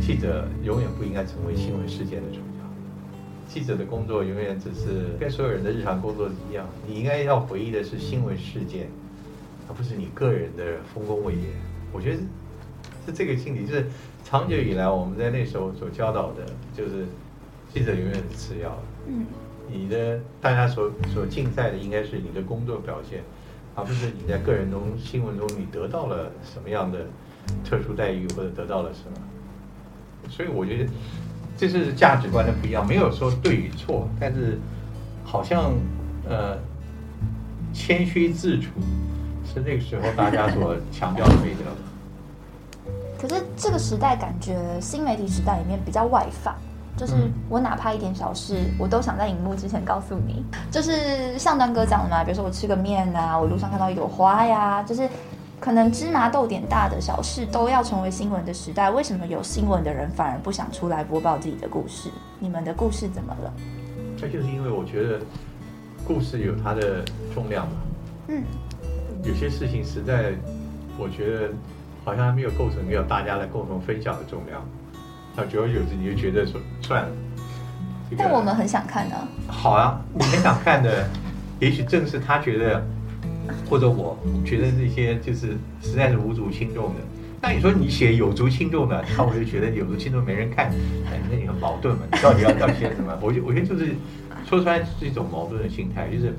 记者永远不应该成为新闻事件的主角。记者的工作永远只是跟所有人的日常工作一样，你应该要回忆的是新闻事件，而不是你个人的丰功伟业。我觉得是这个心理，就是长久以来我们在那时候所教导的，就是记者永远是次要的。嗯，你的大家所所竞赛的应该是你的工作表现，而不是你在个人中新闻中你得到了什么样的特殊待遇或者得到了什么。所以我觉得这是价值观的不一样，没有说对与错，但是好像呃谦虚自处是那个时候大家所强调的美德。可是这个时代感觉新媒体时代里面比较外放，就是我哪怕一点小事，我都想在荧幕之前告诉你。就是像端哥讲的嘛，比如说我吃个面啊，我路上看到一朵花呀，就是可能芝麻豆点大的小事都要成为新闻的时代。为什么有新闻的人反而不想出来播报自己的故事？你们的故事怎么了？那就是因为我觉得故事有它的重量嘛。嗯，有些事情实在，我觉得好像还没有构成要大家来共同分享的重量。那久而久之，你就觉得说算了。这个但我们很想看呢、好啊，你很想看的，也许正是他觉得，或者我觉得这些就是实在是无足轻重的。那你说你写有足轻重的，那我就觉得有足轻重没人看，哎那你很矛盾嘛？你到底要要写什么？我就我觉得就是说出来是一种矛盾的心态，就是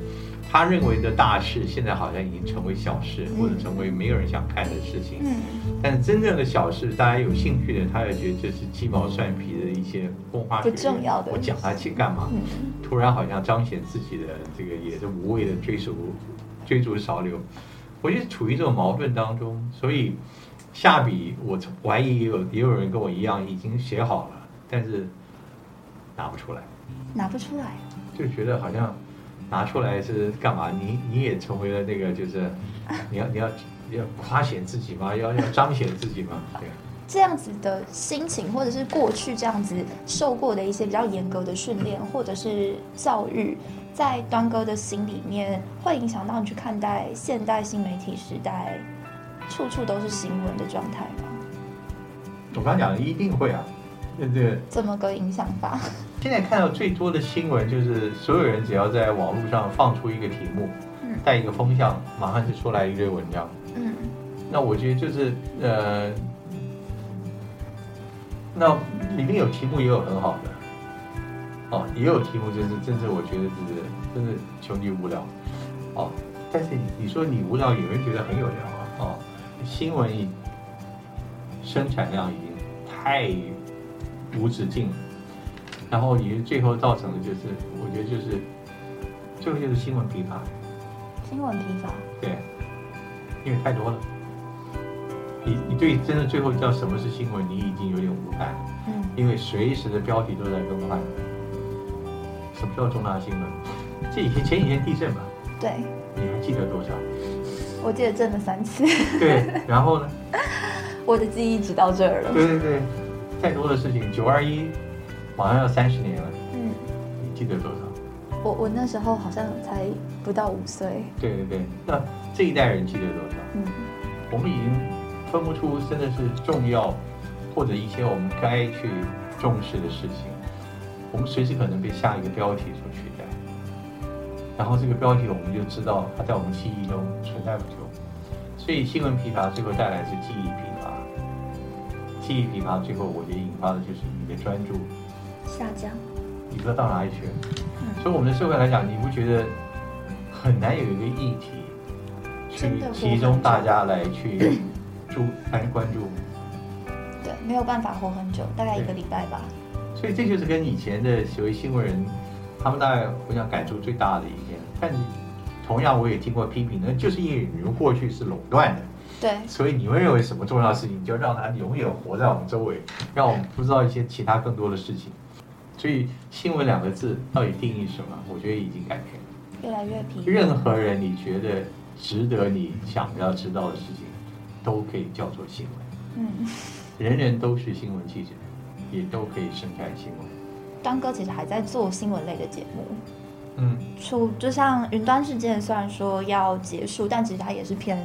他认为的大事，现在好像已经成为小事，或者成为没有人想看的事情。嗯，但是真正的小事，大家有兴趣的，他也觉得这是鸡毛蒜皮的一些风花雪月不重要的我讲它去干嘛？嗯突然好像彰显自己的这个也是无谓的追逐追逐潮流，我觉得处于这种矛盾当中，所以下笔我怀疑也有也有人跟我一样已经写好了，但是拿不出来，拿不出来。就觉得好像拿出来是干嘛？你你也成为了那个就是 你要你要你要夸显自己吗？要要彰显自己吗？对。这样子的心情，或者是过去这样子受过的一些比较严格的训练，或者是教育，在端哥的心里面，会影响到你去看待现代新媒体时代，处处都是新闻的状态吗？我刚刚讲的一定会啊，对不对。怎么个影响法？现在看到最多的新闻就是，所有人只要在网络上放出一个题目，嗯带一个风向，马上就出来一堆文章。嗯那我觉得就是呃，那里面有题目也有很好的，哦，也有题目就是真是我觉得就是真是穷极无聊，哦，但是你说你无聊，有人觉得很有聊啊，哦，新闻生产量已经太无止境了，然后也最后造成的就是，我觉得就是最后就是新闻疲乏，新闻疲乏。对，因为太多了。你你对真的最后叫什么是新闻，你已经有点无感，嗯因为随时的标题都在更换。什么叫重大新闻？这几天前几天地震吧，对，你还记得多少？我记得震了三次。对，然后呢？我的记忆只到这儿了。对对对，太多的事情，九二一马上要三十年了，嗯，你记得多少？我我那时候好像才不到五岁。对对对，那这一代人记得多少？嗯，我们已经分不出真的是重要，或者一些我们该去重视的事情，我们随时可能被下一个标题所取代，然后这个标题我们就知道它在我们记忆中存在不久，所以新闻疲乏最后带来是记忆疲乏，记忆疲乏最后我觉得引发的就是你的专注，下降。你不知道到哪里去所以我们的社会来讲，你不觉得很难有一个议题去集中大家来去注来关注？对，没有办法活很久，大概一个礼拜吧。所以这就是跟以前的所谓新闻人，他们大概我想感触最大的一点。但同样我也听过批评，那就是因为你们过去是垄断的，对，所以你们认为什么重要的事情，就让它永远活在我们周围，让我们不知道一些其他更多的事情。所以新闻两个字到底定义什么？我觉得已经改变了。越来越平。任何人你觉得值得你想要知道的事情，都可以叫做新闻。嗯，人人都是新闻记者，也都可以生产新闻。端哥其实还在做新闻类的节目。嗯，出就像云端事件，虽然说要结束，但其实它也是偏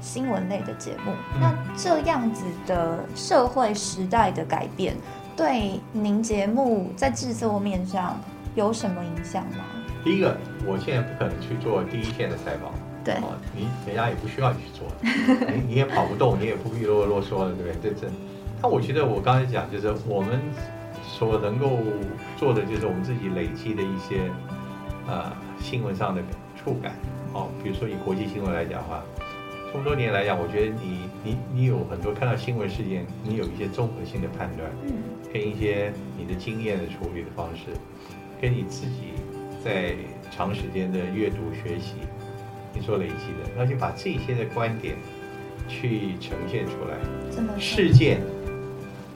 新闻类的节目。嗯那这样子的社会时代的改变，对您节目在制作面上有什么影响吗？第一个，我现在不可能去做第一线的采访，对，哦，你人家也不需要你去做，你你也跑不动，你也不必啰啰嗦了，对不对？这这，但我觉得我刚才讲，就是我们所能够做的，就是我们自己累积的一些呃新闻上的触感，哦，比如说以国际新闻来讲的话，这么多年来讲，我觉得你你你有很多看到新闻事件，你有一些综合性的判断，嗯，跟一些你的经验的处理的方式，跟你自己在长时间的阅读学习，你所累积的，然后就把这些的观点去呈现出来。事件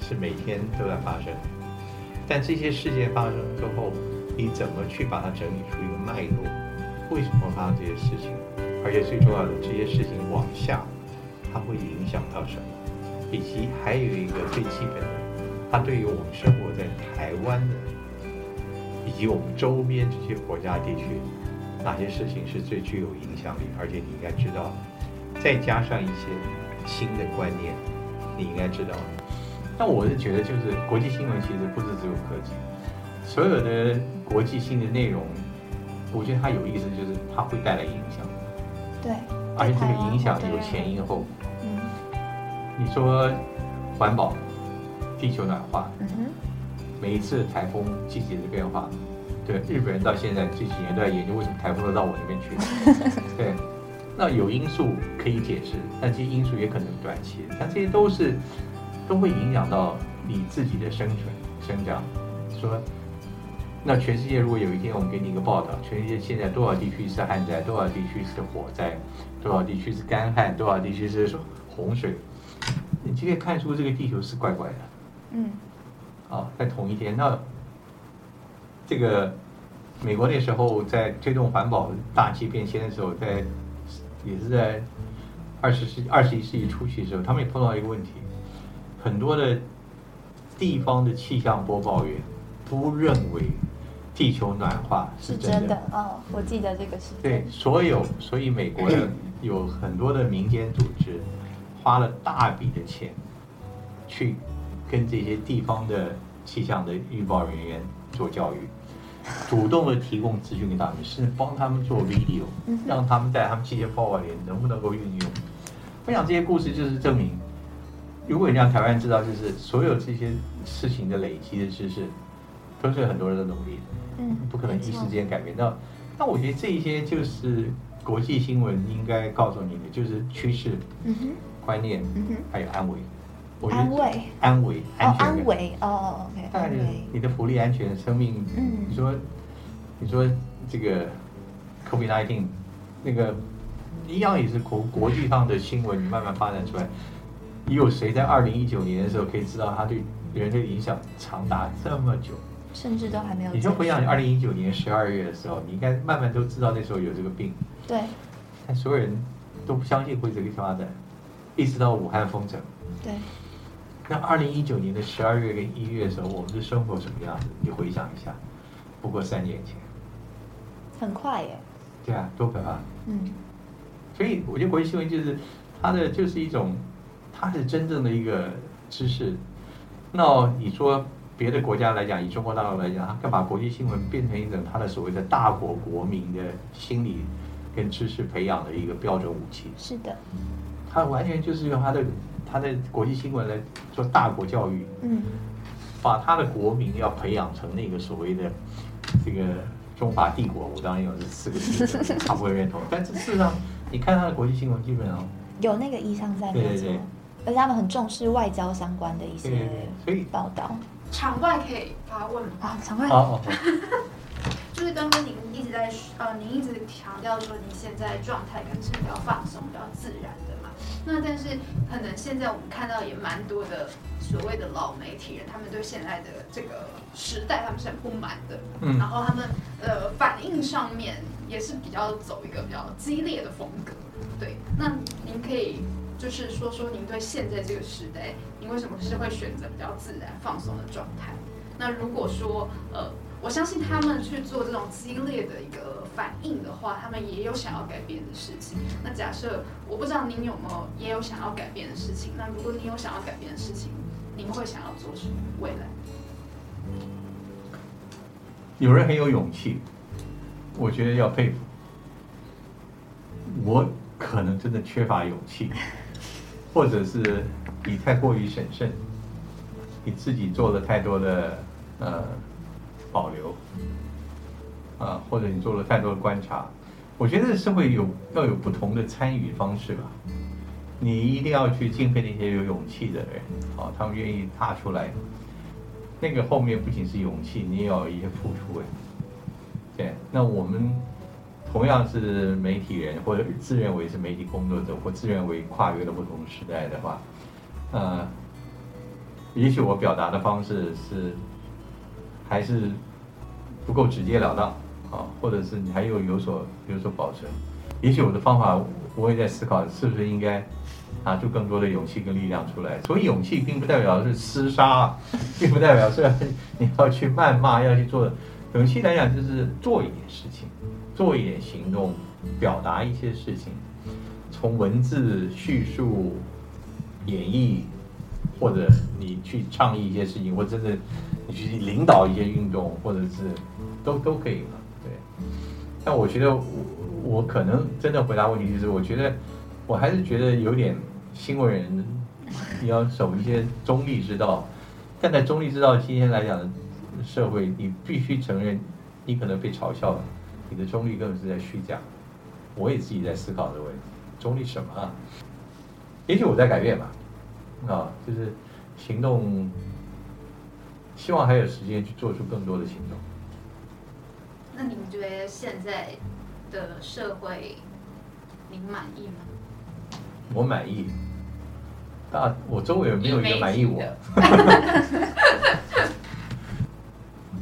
是每天都在发生，但这些事件发生之后，你怎么去把它整理出一个脉络？为什么发生这些事情？而且最重要的，这些事情往下，它会影响到什么？以及还有一个最基本的，它对于我们生活在台湾的，以及我们周边这些国家地区，哪些事情是最具有影响力？而且你应该知道，再加上一些新的观念，你应该知道。但我是觉得，就是国际新闻其实不是只有科技，所有的国际性的内容，我觉得它有意思，就是它会带来影响，对，而且这个影响有前因后果。嗯。你说环保、地球暖化，嗯哼，每一次台风季节的变化，对日本人到现在这几年都在研究为什么台风都到我那边去。对，那有因素可以解释，但这些因素也可能短期，但这些都是都会影响到你自己的生存、生长。说，那全世界如果有一天我们给你一个报道，全世界现在多少地区是旱灾，多少地区是火灾，多少地区是干旱，多少地区是洪水，你就可以看出这个地球是怪怪的。嗯啊，在同一天，那这个美国那时候在推动环保大气变迁的时候，在也是在二十世二十一世纪初期的时候，他们也碰到一个问题，很多的地方的气象播报员都认为地球暖化是是真的。哦，我记得这个事件。对，所有所以美国的有很多的民间组织花了大笔的钱，去跟这些地方的气象的预报人员做教育，主动的提供资讯给他们，甚至帮他们做 video，让他们在他们气象报告里能不能够运用。我想这些故事就是证明，如果你让台湾知道，就是所有这些事情的累积的知识，都是很多人的努力的。嗯，不可能一时间改变到。那我觉得这一些就是国际新闻应该告诉你的，就是趋势、嗯哼，观念，嗯哼。还有安危。我觉得安慰安危、哦，安全感安。慰哦，OK，当然就是，你的福利、安全、生命。嗯你说，你说这个 COVID-19 那个一样也是国国际上的新闻，你慢慢发展出来。你有谁在二零一九年的时候可以知道它对人类的影响长达这么久？甚至都还没有。你就回想你二零一九年十二月的时候，你应该慢慢都知道那时候有这个病，对，但所有人都不相信会这个发展。一直到武汉封城。对。那二零一九年的十二月跟一月的时候，我们的生活什么样子？你回想一下，不过三年前。很快耶。对啊，多可怕。嗯。所以我觉得国际新闻就是它的就是一种，它是真正的一个知识。那你说别的国家来讲，以中国大陆来讲，它干嘛国际新闻变成一种它的所谓的大国国民的心理跟知识培养的一个标准武器？是的。它完全就是用它的它的国际新闻来做大国教育。嗯。把他的国民要培养成那个所谓的这个中华帝国，我当然有这四个字，他不会认同。但是事实上。你看他的国际新闻，基本上有那个意向在，没错。而且他们很重视外交相关的一些报道。场外可以发问吗啊，场外。就是刚刚您一直在呃，您一直强调说，您现在状态可能是比较放松、比较自然的嘛。那但是可能现在我们看到也蛮多的所谓的老媒体人，他们对现在的这个时代他们是很不满的。嗯。然后他们呃反应上面。也是比较走一个比较激烈的风格，对。那您可以就是说说您对现在这个时代，您为什么是会选择比较自然放松的状态？那如果说呃，我相信他们去做这种激烈的一个反应的话，他们也有想要改变的事情。那假设我不知道您有没有也有想要改变的事情，那如果您有想要改变的事情，您会想要做什么？未来？有人很有勇气。我觉得要佩服，我可能真的缺乏勇气，或者是你太过于审慎，你自己做了太多的呃保留，啊，或者你做了太多的观察。我觉得社会有要有不同的参与方式吧，你一定要去敬佩那些有勇气的人，哦，他们愿意踏出来，那个后面不仅是勇气，你也要有一些付出哎。对，那我们同样是媒体人，或者自认为是媒体工作者，或自认为跨越了不同时代的话，呃，也许我表达的方式是还是不够直截了当啊，或者是你还有有所有所保存。也许我的方法，我也在思考是不是应该拿出更多的勇气跟力量出来。所以勇气并不代表是厮杀，并不代表是你要去谩骂，要去做。勇气来讲，就是做一点事情，做一点行动，表达一些事情，从文字叙述、演绎，或者你去倡议一些事情，或真的你去领导一些运动，或者是都都可以嘛。对。但我觉得我我可能真的回答问题，就是我觉得我还是觉得有点新闻人你要守一些中立之道，但在中立之道今天来讲。社会，你必须承认，你可能被嘲笑了，你的中立根本是在虚假。我也自己在思考这个问题，中立什么啊？也许我在改变吧，啊，就是行动，希望还有时间去做出更多的行动。那你们觉得现在的社会，您满意吗？我满意，大我周围没有一个满意我。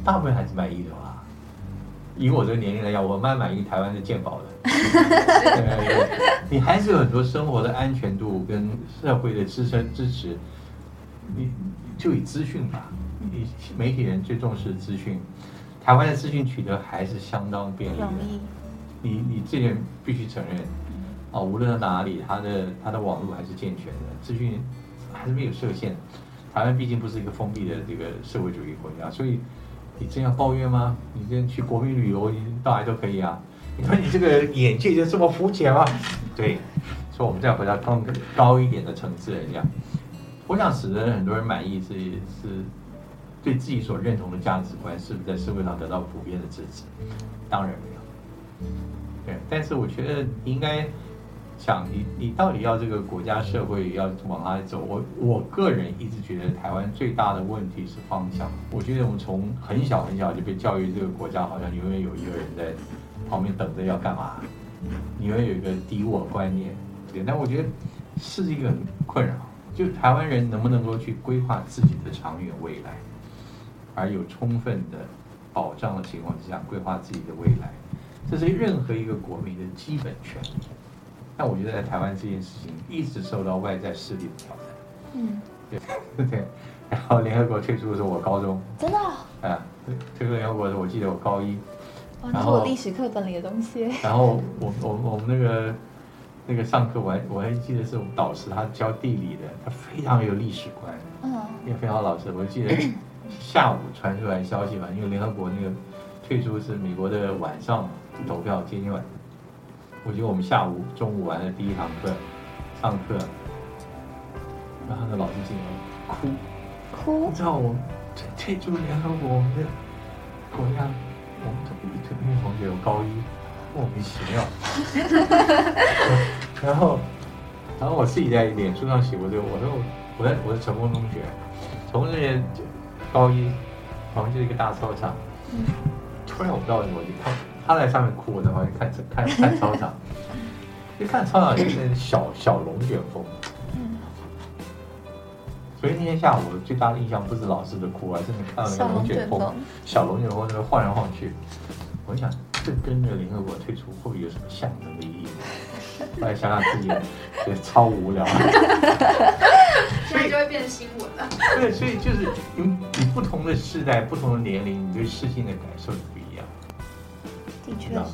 大部分还是满意的吧。以我这个年龄来讲，我蛮满意台湾的健保的。你还是有很多生活的安全度跟社会的支撑支持。你就以资讯吧，你媒体人最重视资讯，台湾的资讯取得还是相当便利的。你你这点必须承认。啊，无论在哪里，它的它的网络还是健全的，资讯还是没有设限。台湾毕竟不是一个封闭的这个社会主义国家，所以。你真要抱怨吗？你真去国民旅游，你到哪都可以啊。你说你这个眼界就这么肤浅吗？对，所以我们再回到更高一点的层次来讲，我想使得很多人满意是是对自己所认同的价值观是不是在社会上得到普遍的支持？当然没有。对，但是我觉得应该。想你，你到底要这个国家社会要往哪里走？我我个人一直觉得台湾最大的问题是方向。我觉得我们从很小很小就被教育，这个国家好像永远有一个人在旁边等着要干嘛，你会有一个敌我观念。对，但我觉得是一个很困扰，就台湾人能不能够去规划自己的长远未来，而有充分的保障的情况之下规划自己的未来，这是任何一个国民的基本权利。但我觉得在台湾这件事情一直受到外在势力的挑战，嗯，对 对。然后联合国退出的时候，我高中真的哦，啊，退出联合国的时候，我记得我高一，哇，那然后是我历史课本里的东西。然后我我我们那个那个上课，我还我还记得是我们导师，他教地理的，他非常有历史观，嗯也非常老师。我记得 下午传出来消息吧，因为联合国那个退出是美国的晚上投票，接近晚。我觉得我们下午中午完了第一堂课，上课，然后那老师进来哭，哭你知道我这这就是联合国，我们的国家，我们同一同一同学有高一，莫名其妙。然后，然后我自己在脸书上写过这个，我说我我在我是成功中学，成功中学高一，旁边就是一个大操场，嗯突然我不知道为什么，我就他他在上面哭，我在旁边看看看操场，一看操场就是小小龙卷风。嗯，所以那天下午我最大的印象不是老师的哭，而是你看到那个龙卷风，小龙卷风那个晃来晃去。我想，这跟那个联合国退出会不会有什么象征的意义？后来想想自己，也超无聊。所以就会变新闻了。对，所以就是你你不同的世代、不同的年龄，你对事情的感受是不一样。的确知道。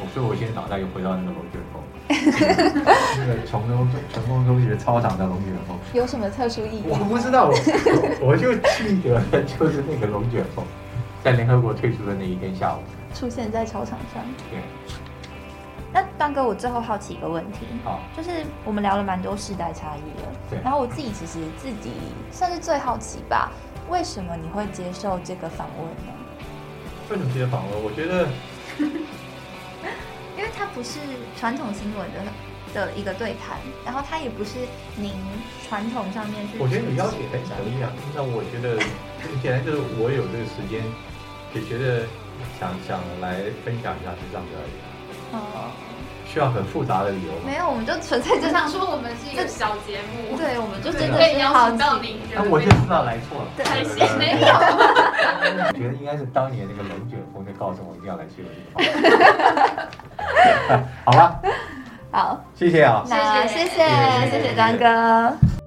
我所以我现在脑袋又回到那个龙卷风，那个成功成功中学操场的龙卷风。有什么特殊意义我？不知道，我我就记得就是那个龙卷风，在联合国退出的那一天下午。出现在操场上。对，那当哥，我最后好奇一个问题，好，就是我们聊了蛮多世代差异了，对然后我自己其实自己算是最好奇吧，为什么你会接受这个访问呢？为什么接受访问？我觉得 因为它不是传统新闻的的一个对谈，然后它也不是您传统上面去。我觉得你邀请很可以啊。那我觉得很 简单，就是我有这个时间，也觉得想想来分享一下，就这样子而已啊。哦，需要很复杂的理由吗？没有，我们就纯粹就就想说我们是一个小节目，对，我们就对，真的是好奇。请到您，觉那我就知道来错了。对开心对没有？我觉得应该是当年那个龙卷风就告诉我一定要来接我这个访问。好吧，好，谢谢啊。那谢谢谢谢谢谢张哥。